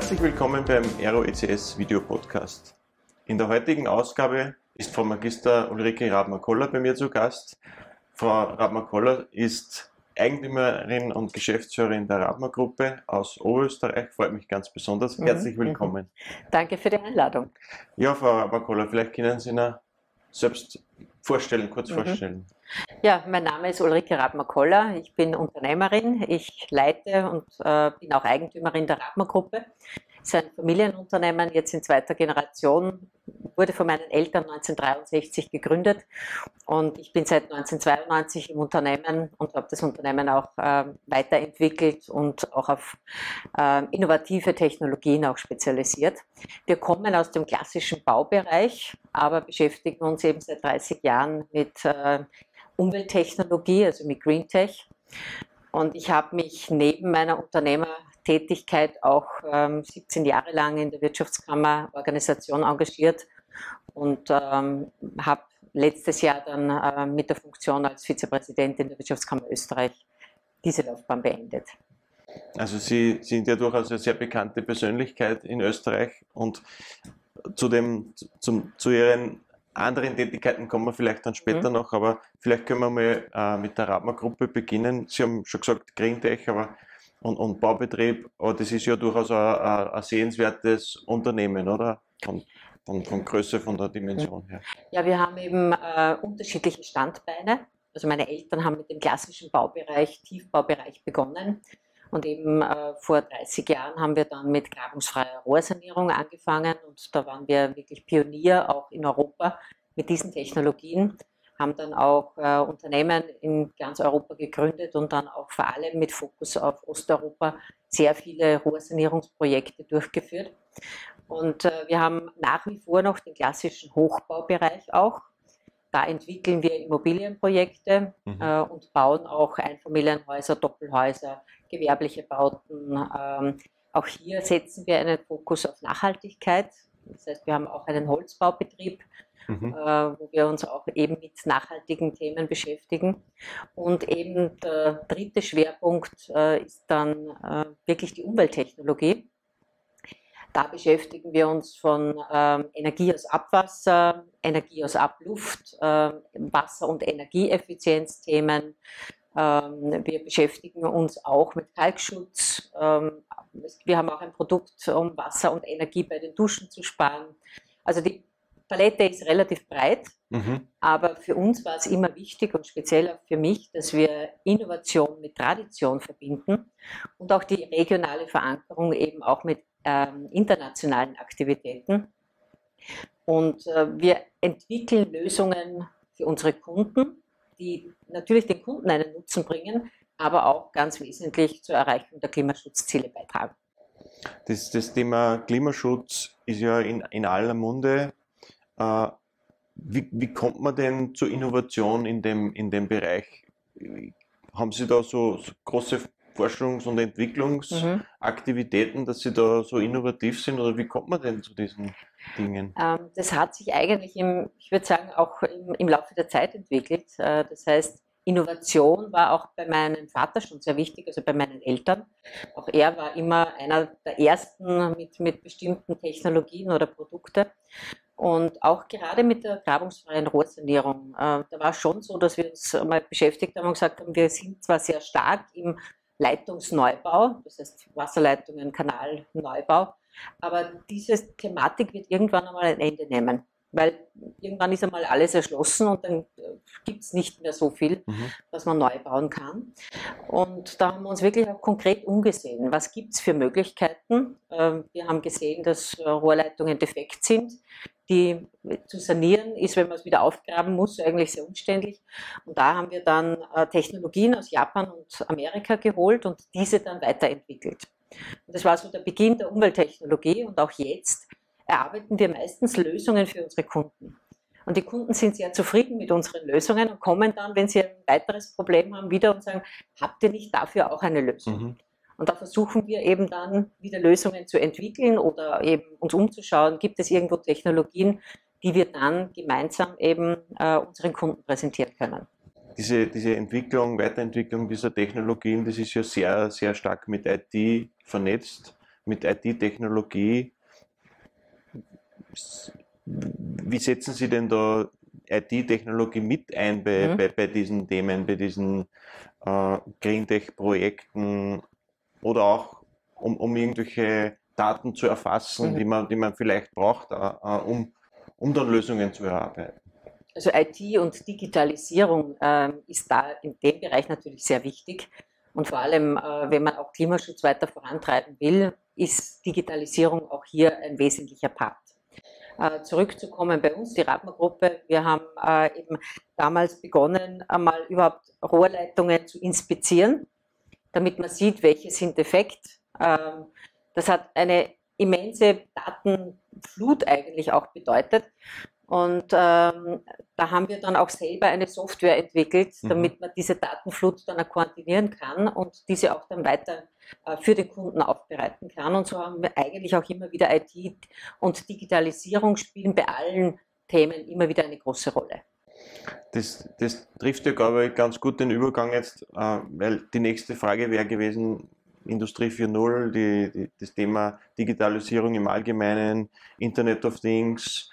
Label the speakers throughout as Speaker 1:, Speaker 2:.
Speaker 1: Herzlich willkommen beim Aero ECS Video Podcast. In der heutigen Ausgabe ist Frau Magister Ulrike Rabmer-Koller bei mir zu Gast. Frau Rabmer-Koller ist Eigentümerin und Geschäftsführerin der Rabmer Gruppe aus Oberösterreich. Freut mich ganz besonders. Mhm. Herzlich willkommen.
Speaker 2: Danke für die Einladung.
Speaker 1: Ja, Frau Rabmer-Koller, vielleicht können Sie sich selbst vorstellen, kurz mhm. vorstellen.
Speaker 2: Ja, mein Name ist Ulrike Radmer-Koller. Ich bin Unternehmerin. Ich leite und äh, bin auch Eigentümerin der Radmer-Gruppe. Es ist ein Familienunternehmen, jetzt in zweiter Generation, wurde von meinen Eltern 1963 gegründet und ich bin seit 1992 im Unternehmen und habe das Unternehmen auch äh, weiterentwickelt und auch auf äh, innovative Technologien auch spezialisiert. Wir kommen aus dem klassischen Baubereich, aber beschäftigen uns eben seit 30 Jahren mit äh, Umwelttechnologie, also mit Green Tech. Und ich habe mich neben meiner Unternehmertätigkeit auch ähm, 17 Jahre lang in der Wirtschaftskammerorganisation engagiert und ähm, habe letztes Jahr dann äh, mit der Funktion als Vizepräsidentin der Wirtschaftskammer Österreich diese Laufbahn beendet.
Speaker 1: Also Sie sind ja durchaus eine sehr bekannte Persönlichkeit in Österreich und zu, dem, zum, zu Ihren anderen Tätigkeiten kommen wir vielleicht dann später mhm. noch, aber vielleicht können wir mal äh, mit der Radmer-Gruppe beginnen. Sie haben schon gesagt Green Tech aber, und, und Baubetrieb, aber das ist ja durchaus ein, ein sehenswertes Unternehmen, oder? Von, von, von Größe, von der Dimension her.
Speaker 2: Ja, wir haben eben äh, unterschiedliche Standbeine. Also meine Eltern haben mit dem klassischen Baubereich, Tiefbaubereich begonnen. Und eben äh, vor 30 Jahren haben wir dann mit grabungsfreier Rohrsanierung angefangen und da waren wir wirklich Pionier auch in Europa mit diesen Technologien, haben dann auch äh, Unternehmen in ganz Europa gegründet und dann auch vor allem mit Fokus auf Osteuropa sehr viele Rohrsanierungsprojekte durchgeführt. Und äh, wir haben nach wie vor noch den klassischen Hochbaubereich auch. Da entwickeln wir Immobilienprojekte mhm. äh, und bauen auch Einfamilienhäuser, Doppelhäuser, gewerbliche Bauten. Ähm, auch hier setzen wir einen Fokus auf Nachhaltigkeit. Das heißt, wir haben auch einen Holzbaubetrieb, mhm. äh, wo wir uns auch eben mit nachhaltigen Themen beschäftigen. Und eben der dritte Schwerpunkt äh, ist dann äh, wirklich die Umwelttechnologie. Da beschäftigen wir uns von ähm, Energie aus Abwasser, Energie aus Abluft, äh, Wasser- und Energieeffizienzthemen, ähm, wir beschäftigen uns auch mit Kalkschutz. Ähm, wir haben auch ein Produkt, um Wasser und Energie bei den Duschen zu sparen. Also die Palette ist relativ breit, mhm. aber für uns war es immer wichtig und speziell auch für mich, dass wir Innovation mit Tradition verbinden und auch die regionale Verankerung eben auch mit ähm, internationalen Aktivitäten. Und äh, wir entwickeln Lösungen für unsere Kunden die natürlich den Kunden einen Nutzen bringen, aber auch ganz wesentlich zur Erreichung der Klimaschutzziele beitragen.
Speaker 1: Das, das Thema Klimaschutz ist ja in, in aller Munde. Äh, wie, wie, kommt man denn zur Innovation in dem, in dem Bereich? Haben Sie da so, so große Forschungs- und Entwicklungsaktivitäten, mhm. dass Sie da so innovativ sind oder wie kommt man denn zu diesen Dingen?
Speaker 2: Ähm, das hat sich eigentlich, im, ich würde sagen, auch im, im Laufe der Zeit entwickelt. Äh, das heißt, Innovation war auch bei meinem Vater schon sehr wichtig, also bei meinen Eltern. Auch er war immer einer der ersten mit, mit bestimmten Technologien oder Produkten. Und auch gerade mit der grabungsfreien Rohrsanierung, äh, da war es schon so, dass wir uns mal beschäftigt haben und gesagt haben, wir sind zwar sehr stark im Leitungsneubau, das heißt Wasserleitungen, Kanalneubau. Aber diese Thematik wird irgendwann einmal ein Ende nehmen, weil irgendwann ist einmal alles erschlossen und dann äh, gibt es nicht mehr so viel, mhm. was man neu bauen kann. Und da haben wir uns wirklich auch konkret umgesehen. Was gibt es für Möglichkeiten? Ähm, wir haben gesehen, dass äh, Rohrleitungen defekt sind die zu sanieren ist, wenn man es wieder aufgraben muss, eigentlich sehr umständlich. Und da haben wir dann äh, Technologien aus Japan und Amerika geholt und diese dann weiterentwickelt. Und das war so der Beginn der Umwelttechnologie und auch jetzt erarbeiten wir meistens Lösungen für unsere Kunden. Und die Kunden sind sehr zufrieden mit unseren Lösungen und kommen dann, wenn sie ein weiteres Problem haben, wieder und sagen, habt ihr nicht dafür auch eine Lösung? Mhm. Und da versuchen wir eben dann wieder Lösungen zu entwickeln oder eben uns umzuschauen, gibt es irgendwo Technologien, die wir dann gemeinsam eben äh, unseren Kunden präsentieren können.
Speaker 1: Diese, diese Entwicklung, Weiterentwicklung dieser Technologien, das ist ja sehr, sehr stark mit IT vernetzt. mit IT-Technologie. Wie setzen Sie denn da IT-Technologie mit ein bei, mhm. bei, bei, diesen Themen, bei diesen äh, Green Tech-Projekten oder auch um, um irgendwelche Daten zu erfassen, mhm. die, man, die man vielleicht braucht, äh um, um dann Lösungen zu erarbeiten?
Speaker 2: Also IT und Digitalisierung äh, ist da in dem Bereich natürlich sehr wichtig. Und vor allem, äh, wenn man auch Klimaschutz weiter vorantreiben will, ist Digitalisierung auch hier ein wesentlicher Part. Äh, zurückzukommen bei uns, die Radmer-Gruppe, wir haben eben damals begonnen, einmal überhaupt Rohrleitungen zu inspizieren, damit man sieht, welche sind defekt. Ähm, das hat eine immense Datenflut eigentlich auch bedeutet. Und ähm, da haben wir dann auch selber eine Software entwickelt, mhm. damit man diese Datenflut dann koordinieren kann und diese auch dann weiter äh, für den Kunden aufbereiten kann. Und so haben wir eigentlich auch immer wieder IT und Digitalisierung spielen bei allen Themen immer wieder eine große Rolle.
Speaker 1: Das, das trifft ja, glaube ich, ganz gut den Übergang jetzt, äh, weil die nächste Frage wäre gewesen, Industrie 4.0, die, die, das Thema Digitalisierung im Allgemeinen, Internet of Things,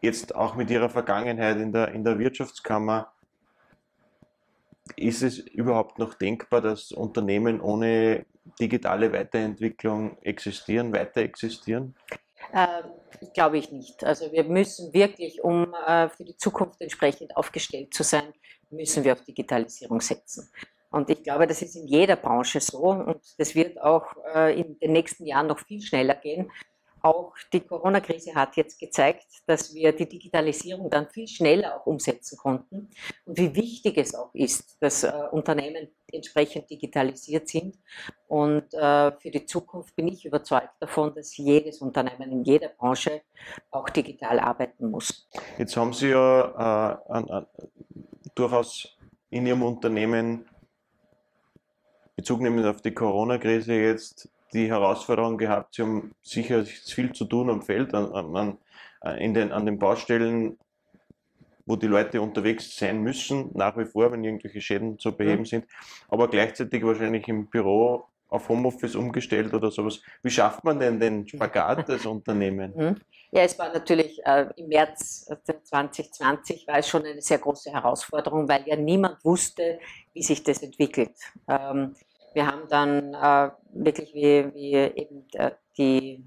Speaker 1: jetzt auch mit Ihrer Vergangenheit in der, in der Wirtschaftskammer, ist es überhaupt noch denkbar, dass Unternehmen ohne digitale Weiterentwicklung existieren, weiter existieren?
Speaker 2: Ähm, glaube ich nicht. Also wir müssen wirklich, um äh, für die Zukunft entsprechend aufgestellt zu sein, müssen wir auf Digitalisierung setzen. Und ich glaube, das ist in jeder Branche so und das wird auch äh, in den nächsten Jahren noch viel schneller gehen. Auch die Corona-Krise hat jetzt gezeigt, dass wir die Digitalisierung dann viel schneller auch umsetzen konnten und wie wichtig es auch ist, dass äh, Unternehmen entsprechend digitalisiert sind. Und äh, für die Zukunft bin ich überzeugt davon, dass jedes Unternehmen in jeder Branche auch digital arbeiten muss.
Speaker 1: Jetzt haben Sie ja äh, an, an, durchaus in Ihrem Unternehmen Bezug nehmend auf die Corona-Krise jetzt die Herausforderung gehabt, sie haben sicher viel zu tun am Feld, an, an, äh, in den, an den Baustellen, wo die Leute unterwegs sein müssen, nach wie vor, wenn irgendwelche Schäden zu beheben sind, aber gleichzeitig wahrscheinlich im Büro auf Homeoffice umgestellt oder sowas. Wie schafft man denn den Spagat des Unternehmens? Mhm.
Speaker 2: Ja, es war natürlich äh, im März 2020 war es schon eine sehr große Herausforderung, weil ja niemand wusste, wie sich das entwickelt. Ähm, wir haben dann äh, wirklich, wie, wie eben der, die,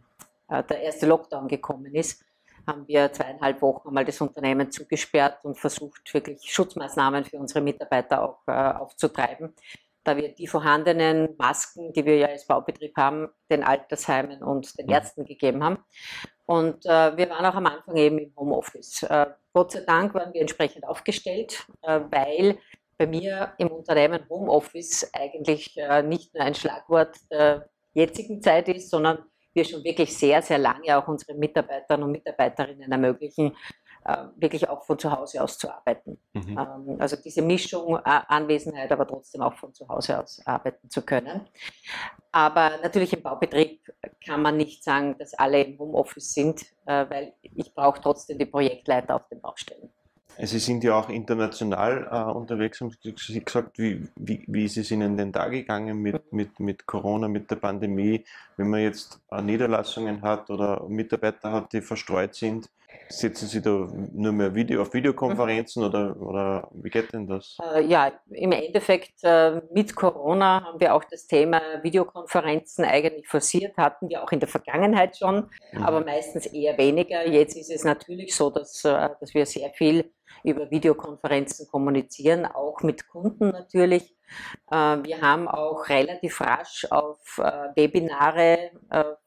Speaker 2: äh, der erste Lockdown gekommen ist, haben wir zweieinhalb Wochen einmal das Unternehmen zugesperrt und versucht, wirklich Schutzmaßnahmen für unsere Mitarbeiter auch äh, aufzutreiben, da wir die vorhandenen Masken, die wir ja als Baubetrieb haben, den Altersheimen und den mhm. Ärzten gegeben haben. Und äh, wir waren auch am Anfang eben im Homeoffice. Äh, Gott sei Dank waren wir entsprechend aufgestellt, äh, weil bei mir im Unternehmen Homeoffice eigentlich äh, nicht nur ein Schlagwort der jetzigen Zeit ist, sondern wir schon wirklich sehr, sehr lange auch unseren Mitarbeitern und Mitarbeiterinnen ermöglichen, äh, wirklich auch von zu Hause aus zu arbeiten. Mhm. Ähm, also diese Mischung, äh, Anwesenheit, aber trotzdem auch von zu Hause aus arbeiten zu können. Aber natürlich im Baubetrieb kann man nicht sagen, dass alle im Homeoffice sind, weil ich brauche trotzdem die Projektleiter auf den Baustellen.
Speaker 1: Sie sind ja auch international äh, unterwegs, haben Sie gesagt, wie, wie, wie ist es Ihnen denn da gegangen mit, mit, mit Corona, mit der Pandemie, wenn man jetzt äh, Niederlassungen hat oder Mitarbeiter hat, die verstreut sind? Setzen Sie da nur mehr Video auf Videokonferenzen mhm. oder, oder wie geht denn das?
Speaker 2: Äh, ja, im Endeffekt äh, mit Corona haben wir auch das Thema Videokonferenzen eigentlich forciert, hatten wir auch in der Vergangenheit schon, mhm. aber meistens eher weniger. Jetzt ist es natürlich so, dass, äh, dass wir sehr viel über Videokonferenzen kommunizieren, auch mit Kunden natürlich. Wir haben auch relativ rasch auf Webinare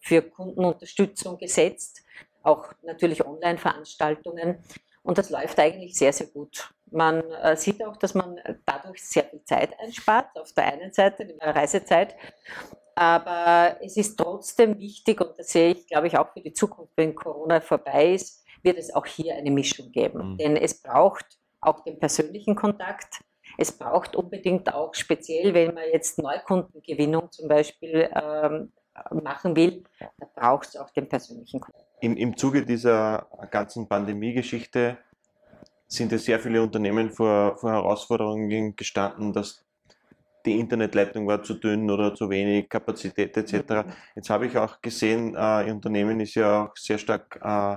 Speaker 2: für Kundenunterstützung gesetzt, auch natürlich Online-Veranstaltungen. Und das läuft eigentlich sehr, sehr gut. Man sieht auch, dass man dadurch sehr viel Zeit einspart, auf der einen Seite, die Reisezeit. Aber es ist trotzdem wichtig, und das sehe ich, glaube ich, auch für die Zukunft, wenn Corona vorbei ist, wird es auch hier eine Mischung geben. Mhm. Denn es braucht auch den persönlichen Kontakt. Es braucht unbedingt auch speziell, wenn man jetzt Neukundengewinnung zum Beispiel ähm, machen will, da braucht es auch den persönlichen Kontakt.
Speaker 1: Im, Im Zuge dieser ganzen Pandemie-Geschichte sind ja sehr viele Unternehmen vor, vor Herausforderungen gestanden, dass die Internetleitung war zu dünn oder zu wenig Kapazität etc. Jetzt habe ich auch gesehen, äh, Ihr Unternehmen ist ja auch sehr stark äh,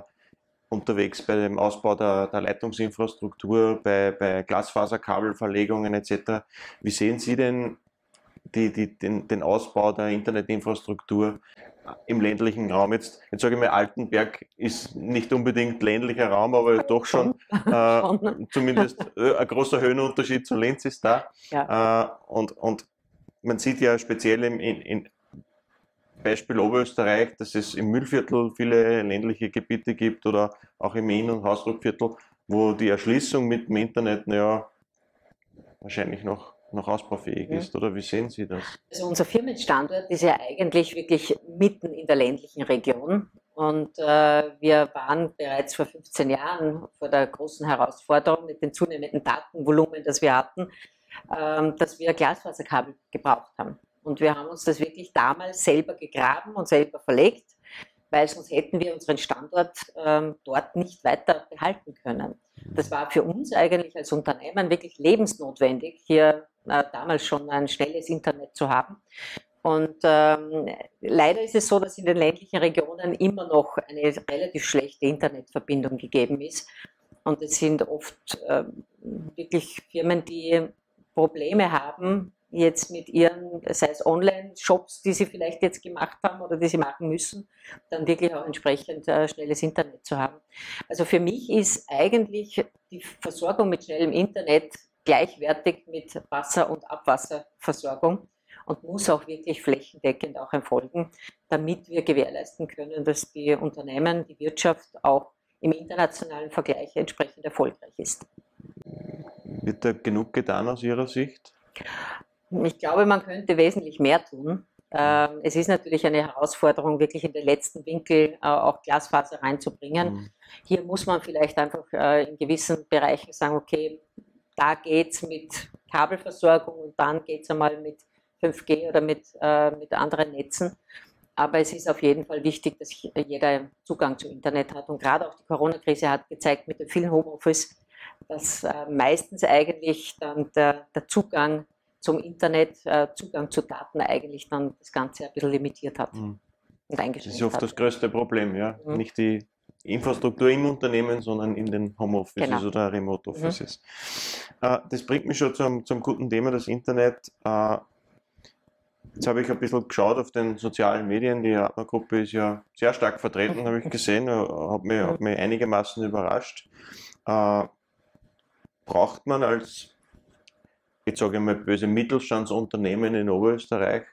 Speaker 1: unterwegs bei dem Ausbau der, der Leitungsinfrastruktur, bei, bei Glasfaserkabelverlegungen etc. Wie sehen Sie denn die, die, den, den Ausbau der Internetinfrastruktur im ländlichen Raum. Jetzt, jetzt sage ich mal, Altenberg ist nicht unbedingt ländlicher Raum, aber doch schon, äh, zumindest äh, ein großer Höhenunterschied zu Linz ist da. Ja. Äh, und, und man sieht ja speziell im in, in Beispiel Oberösterreich, dass es im Müllviertel viele ländliche Gebiete gibt oder auch im Inn- und Hausdruckviertel, wo die Erschließung mit dem Internet ja wahrscheinlich noch noch ausbaufähig ist, oder wie sehen Sie das?
Speaker 2: Also unser Firmenstandort ist ja eigentlich wirklich mitten in der ländlichen Region und äh, wir waren bereits vor 15 Jahren vor der großen Herausforderung mit dem zunehmenden Datenvolumen, das wir hatten, äh, dass wir Glasfaserkabel gebraucht haben. Und wir haben uns das wirklich damals selber gegraben und selber verlegt, weil sonst hätten wir unseren Standort äh, dort nicht weiter behalten können. Das war für uns eigentlich als Unternehmen wirklich lebensnotwendig, hier äh, damals schon ein schnelles Internet zu haben. Und ähm, leider ist es so, dass in den ländlichen Regionen immer noch eine relativ schlechte Internetverbindung gegeben ist. Und es sind oft äh, wirklich Firmen, die Probleme haben, jetzt mit ihren, sei es Online-Shops, die sie vielleicht jetzt gemacht haben oder die sie machen müssen, dann wirklich auch entsprechend äh, schnelles Internet zu haben. Also für mich ist eigentlich die Versorgung mit schnellem Internet gleichwertig mit Wasser- und Abwasserversorgung und muss auch wirklich flächendeckend auch erfolgen, damit wir gewährleisten können, dass die Unternehmen, die Wirtschaft auch im internationalen Vergleich entsprechend erfolgreich ist.
Speaker 1: Wird da genug getan aus Ihrer Sicht?
Speaker 2: Ich glaube, man könnte wesentlich mehr tun. Ähm, es ist natürlich eine Herausforderung, wirklich in den letzten Winkel äh, auch Glasfaser reinzubringen. Mhm. Hier muss man vielleicht einfach äh, in gewissen Bereichen sagen, okay, da geht es mit Kabelversorgung und dann geht es einmal mit 5G oder mit, äh, mit anderen Netzen. Aber es ist auf jeden Fall wichtig, dass jeder Zugang zu Internet hat. Und gerade auch die Corona-Krise hat gezeigt mit dem vielen Homeoffice, dass meistens eigentlich dann der, der Zugang zum Internet, äh, Zugang zu Daten eigentlich dann das Ganze ein bisschen limitiert hat. Mhm.
Speaker 1: Und das ist oft hat. das größte Problem, ja. Mhm. Nicht die Infrastruktur im Unternehmen, sondern in den Homeoffices genau. oder Remote Offices. Mhm. Äh, das bringt mich schon zum, zum guten Thema, das Internet. Äh, jetzt habe ich ein bisschen geschaut auf den sozialen Medien. Die Atma-Gruppe ist ja sehr stark vertreten, habe ich gesehen, äh, hat mich, hat mich einigermaßen überrascht. Äh, braucht man als jetzt sage ich mal böse Mittelstandsunternehmen in Oberösterreich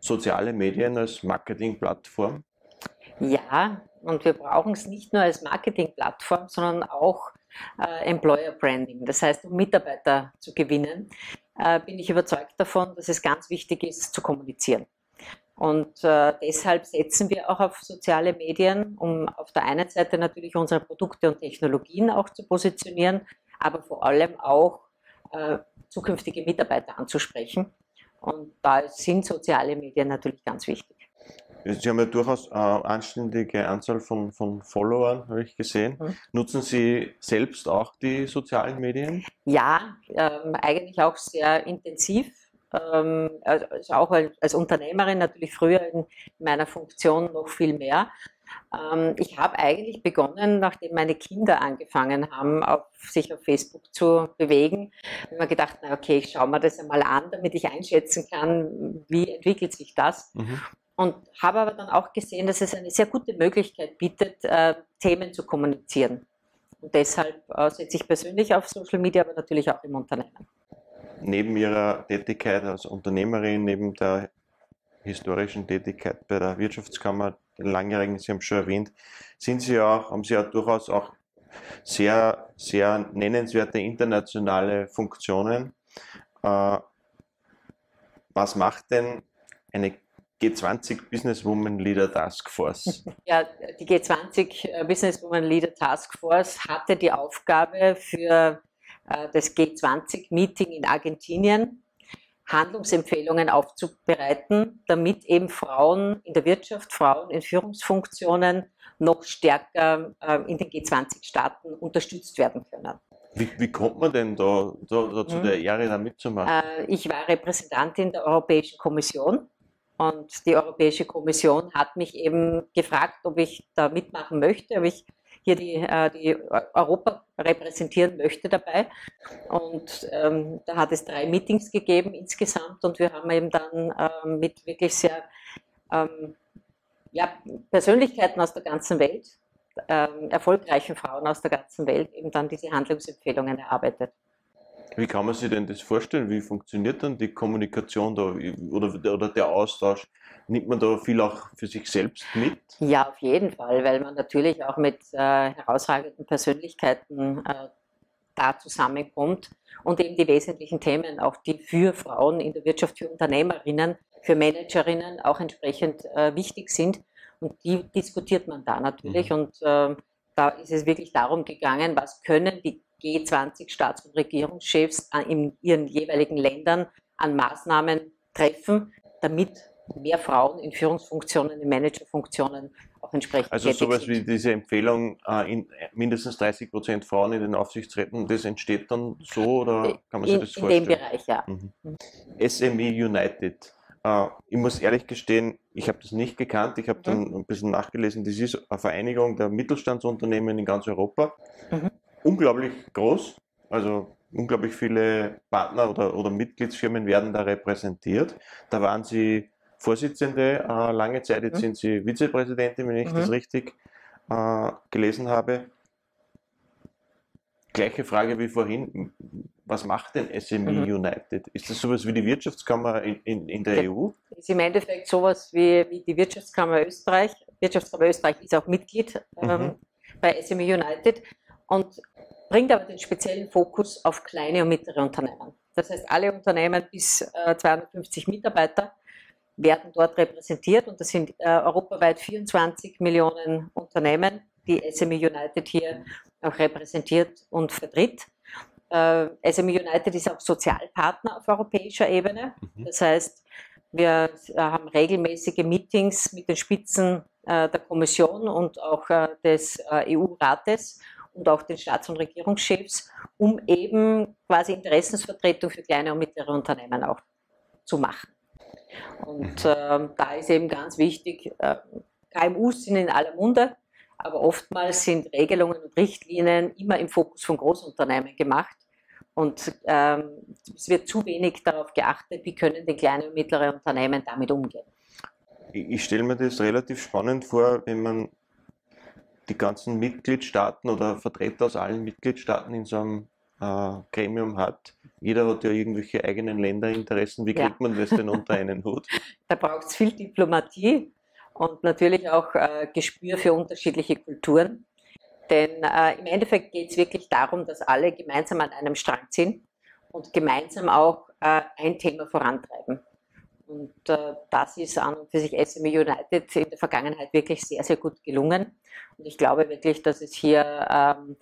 Speaker 1: soziale Medien als Marketingplattform?
Speaker 2: Ja, und wir brauchen es nicht nur als Marketingplattform, sondern auch äh, Employer Branding. Das heißt, um Mitarbeiter zu gewinnen, äh, bin ich überzeugt davon, dass es ganz wichtig ist, zu kommunizieren. Und äh, deshalb setzen wir auch auf soziale Medien, um auf der einen Seite natürlich unsere Produkte und Technologien auch zu positionieren, aber vor allem auch äh, zukünftige Mitarbeiter anzusprechen. Und da sind soziale Medien natürlich ganz wichtig.
Speaker 1: Sie haben ja durchaus eine anständige Anzahl von, von Followern, habe ich gesehen. Mhm. Nutzen Sie selbst auch die sozialen Medien?
Speaker 2: Ja, ähm, eigentlich auch sehr intensiv. Ähm, also auch als, als, Unternehmerin natürlich früher in meiner Funktion noch viel mehr. Ähm, ich habe eigentlich begonnen, nachdem meine Kinder angefangen haben, auf, sich auf Facebook zu bewegen, habe mir gedacht, na okay, ich schaue mir das einmal an, damit ich einschätzen kann, wie entwickelt sich das. Mhm. Und habe aber dann auch gesehen, dass es eine sehr gute Möglichkeit bietet, äh, Themen zu kommunizieren. Und deshalb äh, setze ich persönlich auf Social Media, aber natürlich auch im Unternehmen.
Speaker 1: Neben Ihrer Tätigkeit als Unternehmerin, neben der historischen Tätigkeit bei der Wirtschaftskammer, den langjährigen, Sie haben schon erwähnt, sind Sie auch, haben Sie ja durchaus auch sehr, sehr nennenswerte internationale Funktionen. Äh, was macht denn eine G20 Businesswoman Leader Task Force?
Speaker 2: Ja, die G20 äh, Businesswoman Leader Task Force hatte die Aufgabe für äh, das G20 Meeting in Argentinien Handlungsempfehlungen aufzubereiten, damit eben Frauen in der Wirtschaft, Frauen in Führungsfunktionen noch stärker äh, in den G20-Staaten unterstützt werden können.
Speaker 1: Wie, wie kommt man denn da, da, da zu
Speaker 2: Mhm.
Speaker 1: der Ehre, da mitzumachen?
Speaker 2: Äh, Ich war Repräsentantin der Europäischen Kommission und die Europäische Kommission hat mich eben gefragt, ob ich da mitmachen möchte, ob ich hier die, äh, die Europa repräsentieren möchte dabei. Und ähm, da hat es drei Meetings gegeben insgesamt und wir haben eben dann ähm, mit wirklich sehr ähm, ja, Persönlichkeiten aus der ganzen Welt, ähm, erfolgreichen Frauen aus der ganzen Welt eben dann diese Handlungsempfehlungen erarbeitet.
Speaker 1: Wie kann man sich denn das vorstellen? Wie funktioniert dann die Kommunikation da oder, oder der Austausch? Nimmt man da viel auch für sich selbst mit?
Speaker 2: Ja, auf jeden Fall, weil man natürlich auch mit äh, herausragenden Persönlichkeiten äh, da zusammenkommt und eben die wesentlichen Themen, auch die für Frauen in der Wirtschaft, für Unternehmerinnen, für Managerinnen auch entsprechend äh, wichtig sind. Und die diskutiert man da natürlich.
Speaker 1: Mhm.
Speaker 2: Und äh, da ist es wirklich darum gegangen, was können die G20-Staats- und Regierungschefs an- in ihren jeweiligen Ländern an Maßnahmen treffen, damit mehr Frauen in Führungsfunktionen, in Managerfunktionen auch entsprechend
Speaker 1: Also sowas
Speaker 2: sind.
Speaker 1: wie diese Empfehlung, äh, in mindestens 30 Prozent Frauen in den Aufsichtsräten, das entsteht dann so oder kann man sich
Speaker 2: in,
Speaker 1: das
Speaker 2: in dem
Speaker 1: vorstellen?
Speaker 2: Bereich, ja.
Speaker 1: Mhm. SME United. Äh, ich muss ehrlich gestehen, ich habe das nicht gekannt. Ich habe
Speaker 2: Mhm.
Speaker 1: dann ein bisschen nachgelesen. Das ist eine Vereinigung der Mittelstandsunternehmen in ganz Europa.
Speaker 2: Mhm.
Speaker 1: Unglaublich groß. Also unglaublich viele Partner oder, oder Mitgliedsfirmen werden da repräsentiert. Da waren Sie Vorsitzende äh, lange Zeit. Jetzt
Speaker 2: Mhm.
Speaker 1: sind Sie Vizepräsidentin, wenn ich das
Speaker 2: Mhm.
Speaker 1: richtig äh, gelesen habe. Gleiche Frage wie vorhin. Was macht denn SME
Speaker 2: Mhm.
Speaker 1: United? Ist das sowas wie die Wirtschaftskammer in, in, in der. EU?
Speaker 2: Ist im Endeffekt sowas wie, wie die Wirtschaftskammer Österreich. Wirtschaftskammer Österreich ist auch Mitglied ähm,
Speaker 1: Mhm.
Speaker 2: bei SME United und bringt aber den speziellen Fokus auf kleine und mittlere Unternehmen. Das heißt, alle Unternehmen bis äh, 250 Mitarbeiter werden dort repräsentiert und das sind äh, europaweit 24 Millionen Unternehmen, die SME United hier auch repräsentiert und vertritt. Äh, SME United ist auch Sozialpartner auf europäischer Ebene.
Speaker 1: Mhm.
Speaker 2: Das heißt, wir äh, haben regelmäßige Meetings mit den Spitzen äh, der Kommission und auch äh, des EU-Rates und auch den Staats- und Regierungschefs, um eben quasi Interessensvertretung für kleine und mittlere Unternehmen auch zu machen. Und ähm, da ist eben ganz wichtig, äh, KMUs sind in aller Munde, aber oftmals sind Regelungen und Richtlinien immer im Fokus von Großunternehmen gemacht. Und ähm, es wird zu wenig darauf geachtet, wie können denn kleine und mittlere Unternehmen damit umgehen.
Speaker 1: Ich, ich stelle mir das relativ spannend vor, wenn man die ganzen Mitgliedstaaten oder Vertreter aus allen Mitgliedstaaten in so einem äh, Gremium hat. Jeder hat ja irgendwelche eigenen Länderinteressen. Wie
Speaker 2: Ja.
Speaker 1: kriegt man das denn unter einen Hut?
Speaker 2: Da braucht es viel Diplomatie und natürlich auch äh, Gespür für unterschiedliche Kulturen. Denn äh, im Endeffekt geht es wirklich darum, dass alle gemeinsam an einem Strang ziehen und gemeinsam auch äh, ein Thema vorantreiben. Und äh, das ist an und für sich SME United in der Vergangenheit wirklich sehr, sehr gut gelungen. Und ich glaube wirklich, dass es hier ähm,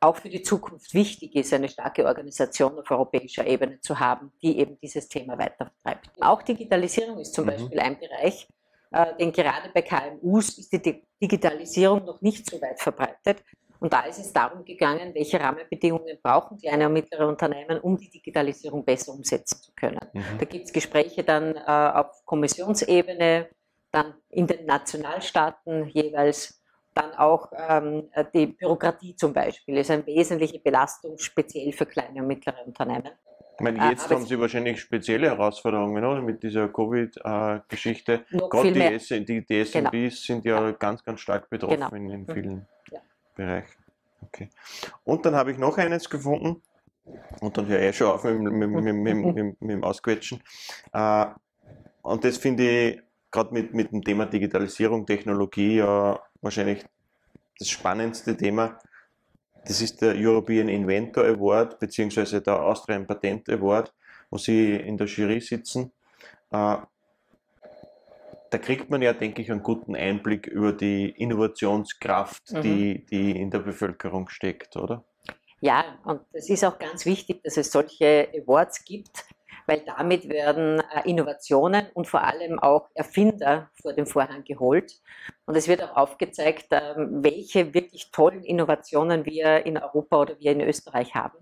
Speaker 2: auch für die Zukunft wichtig ist, eine starke Organisation auf europäischer Ebene zu haben, die eben dieses Thema weitertreibt. Auch Digitalisierung ist zum
Speaker 1: Mhm.
Speaker 2: Beispiel ein Bereich, äh, denn gerade bei KMUs ist die Di- Digitalisierung noch nicht so weit verbreitet. Und da ist es darum gegangen, welche Rahmenbedingungen brauchen kleine und mittlere Unternehmen, um die Digitalisierung besser umsetzen zu können.
Speaker 1: Mhm.
Speaker 2: Da gibt es Gespräche dann äh, auf Kommissionsebene, dann in den Nationalstaaten jeweils, dann auch ähm, die Bürokratie zum Beispiel ist eine wesentliche Belastung, speziell für kleine und mittlere Unternehmen.
Speaker 1: Ich meine,
Speaker 2: Äh,
Speaker 1: jetzt
Speaker 2: aber
Speaker 1: haben Sie wahrscheinlich spezielle Herausforderungen, oder? Mit dieser Covid-Geschichte.
Speaker 2: Noch
Speaker 1: Gerade die, die, SMBs sind ja, ganz, ganz stark betroffen
Speaker 2: Genau.
Speaker 1: in, in
Speaker 2: Mhm.
Speaker 1: Bereichen. Okay. Und dann habe ich noch eines gefunden. Und dann höre ich schon auf mit, mit, mit, mit dem Ausquetschen. Äh, und das finde ich gerade mit, mit dem Thema Digitalisierung, Technologie ja wahrscheinlich das spannendste Thema. Das ist der European Inventor Award beziehungsweise der Austrian Patent Award, wo Sie in der Jury sitzen. Äh, da kriegt man ja, denke ich, einen guten Einblick über die Innovationskraft,
Speaker 2: Mhm.
Speaker 1: die, die in der Bevölkerung steckt, oder?
Speaker 2: Ja, und es ist auch ganz wichtig, dass es solche Awards gibt, weil damit werden äh, Innovationen und vor allem auch Erfinder vor den Vorhang geholt. Und es wird auch aufgezeigt, ähm, welche wirklich tollen Innovationen wir in Europa oder wir in Österreich haben.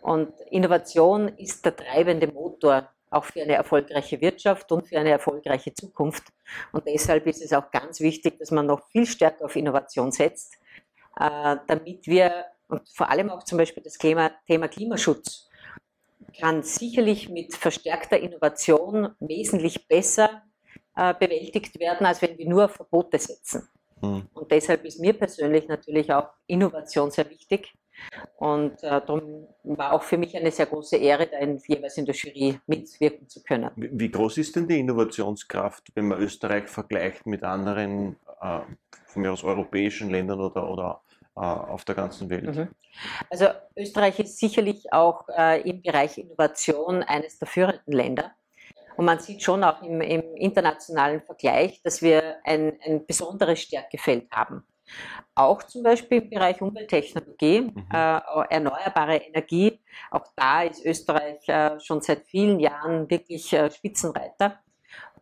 Speaker 2: Und Innovation ist der treibende Motor auch für eine erfolgreiche Wirtschaft und für eine erfolgreiche Zukunft. Und deshalb ist es auch ganz wichtig, dass man noch viel stärker auf Innovation setzt, äh, damit wir und vor allem auch zum Beispiel das Thema, Thema Klimaschutz kann sicherlich mit verstärkter Innovation wesentlich besser äh, bewältigt werden, als wenn wir nur Verbote setzen. Hm. Und deshalb ist mir persönlich natürlich auch Innovation sehr wichtig. Und äh, darum war auch für mich eine sehr große Ehre, da in, jeweils in der Jury mitwirken zu können.
Speaker 1: Wie groß ist denn die Innovationskraft, wenn man Österreich vergleicht mit anderen, äh, von mir aus europäischen Ländern oder, oder äh, auf der ganzen Welt. Mhm.
Speaker 2: Also Österreich ist sicherlich auch äh, im Bereich Innovation eines der führenden Länder. Und man sieht schon auch im, im internationalen Vergleich, dass wir ein, ein, besonderes Stärkefeld haben. Auch zum Beispiel im Bereich Umwelttechnologie, mhm. äh, erneuerbare Energie. Auch da ist Österreich äh, schon seit vielen Jahren wirklich äh, Spitzenreiter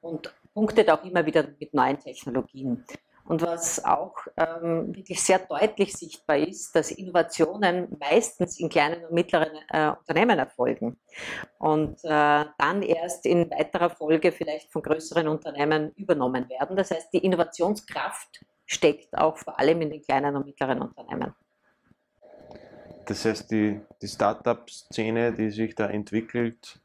Speaker 2: und punktet auch immer wieder mit neuen Technologien. Und was auch ähm, wirklich sehr deutlich sichtbar ist, dass Innovationen meistens in kleinen und mittleren äh, Unternehmen erfolgen und äh, dann erst in weiterer Folge vielleicht von größeren Unternehmen übernommen werden. Das heißt, die Innovationskraft steckt auch vor allem in den kleinen und mittleren Unternehmen.
Speaker 1: Das heißt, die, die Startup-Szene, die sich da entwickelt,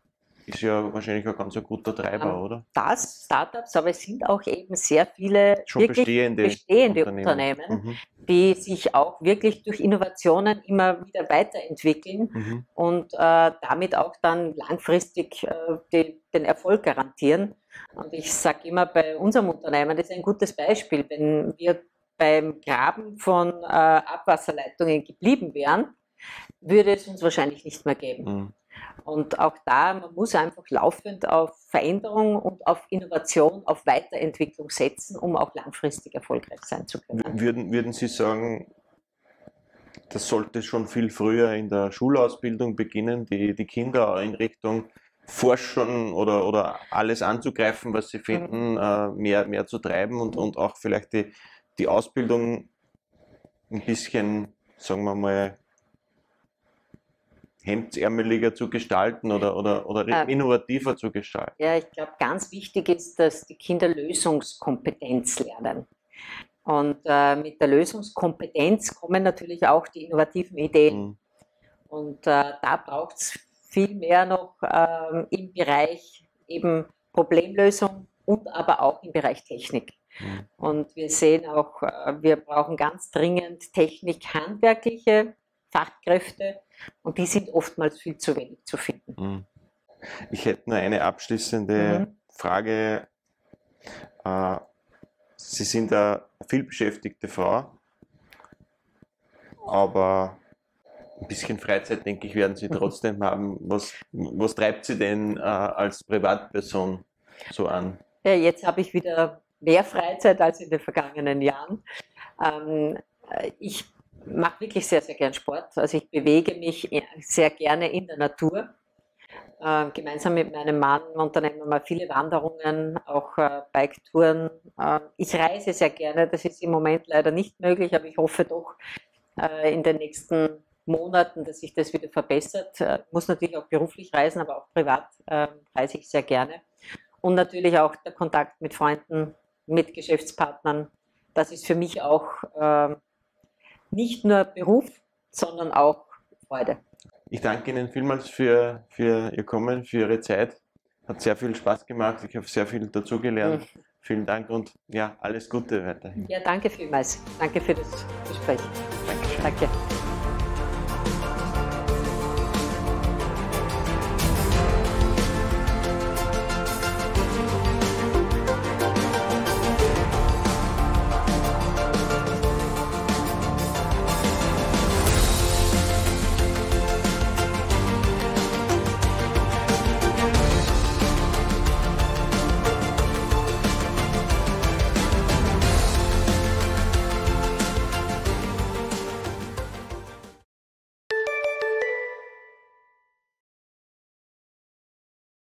Speaker 1: ist ja wahrscheinlich ein ganz guter Treiber, um, oder?
Speaker 2: Das, Startups, aber es sind auch eben sehr viele
Speaker 1: Schon bestehende,
Speaker 2: bestehende Unternehmen, Unternehmen mhm. die sich auch wirklich durch Innovationen immer wieder weiterentwickeln mhm. und äh, damit auch dann langfristig äh, die, den Erfolg garantieren. Und ich sage immer, bei unserem Unternehmen, das ist ein gutes Beispiel, wenn wir beim Graben von äh, Abwasserleitungen geblieben wären, würde es uns wahrscheinlich nicht mehr geben. Mhm. Und auch da, man muss einfach laufend auf Veränderung und auf Innovation, auf Weiterentwicklung setzen, um auch langfristig erfolgreich sein zu können.
Speaker 1: Würden, würden Sie sagen, das sollte schon viel früher in der Schulausbildung beginnen, die, die Kinder in Richtung Forschen oder, oder alles anzugreifen, was sie finden, mhm. äh, mehr, mehr zu treiben und, und auch vielleicht die, die Ausbildung ein bisschen, sagen wir mal, hemdsärmeliger zu gestalten oder, oder, oder innovativer zu gestalten?
Speaker 2: Ja, ich glaube, ganz wichtig ist, dass die Kinder Lösungskompetenz lernen. Und äh, mit der Lösungskompetenz kommen natürlich auch die innovativen Ideen. Mhm. Und äh, da braucht es viel mehr noch äh, im Bereich eben Problemlösung und aber auch im Bereich Technik. Mhm. Und wir sehen auch, äh, wir brauchen ganz dringend Technik-handwerkliche Fachkräfte und die sind oftmals viel zu wenig zu finden. Mhm.
Speaker 1: Ich hätte nur eine abschließende mhm. Frage. Äh, Sie sind eine vielbeschäftigte Frau, aber ein bisschen Freizeit, denke ich, werden Sie trotzdem haben. Was, was treibt Sie denn äh, als Privatperson so an?
Speaker 2: Ja, jetzt habe ich wieder mehr Freizeit als in den vergangenen Jahren. Ähm, ich mache wirklich sehr, sehr gern Sport. Also ich bewege mich sehr gerne in der Natur. Äh, gemeinsam mit meinem Mann unternehmen wir viele Wanderungen, auch äh, Biketouren. Äh, ich reise sehr gerne, das ist im Moment leider nicht möglich, aber ich hoffe doch äh, in den nächsten Monaten, dass sich das wieder verbessert. Ich äh, muss natürlich auch beruflich reisen, aber auch privat äh, reise ich sehr gerne. Und natürlich auch der Kontakt mit Freunden, mit Geschäftspartnern. Das ist für mich auch nicht nur Beruf, sondern auch Freude.
Speaker 1: Ich danke Ihnen vielmals für, für Ihr Kommen, für Ihre Zeit. Hat sehr viel Spaß gemacht. Ich habe sehr viel dazugelernt. Mhm. Vielen Dank und ja, alles Gute weiterhin.
Speaker 2: Ja, danke vielmals. Danke für das Gespräch. Dankeschön. Danke.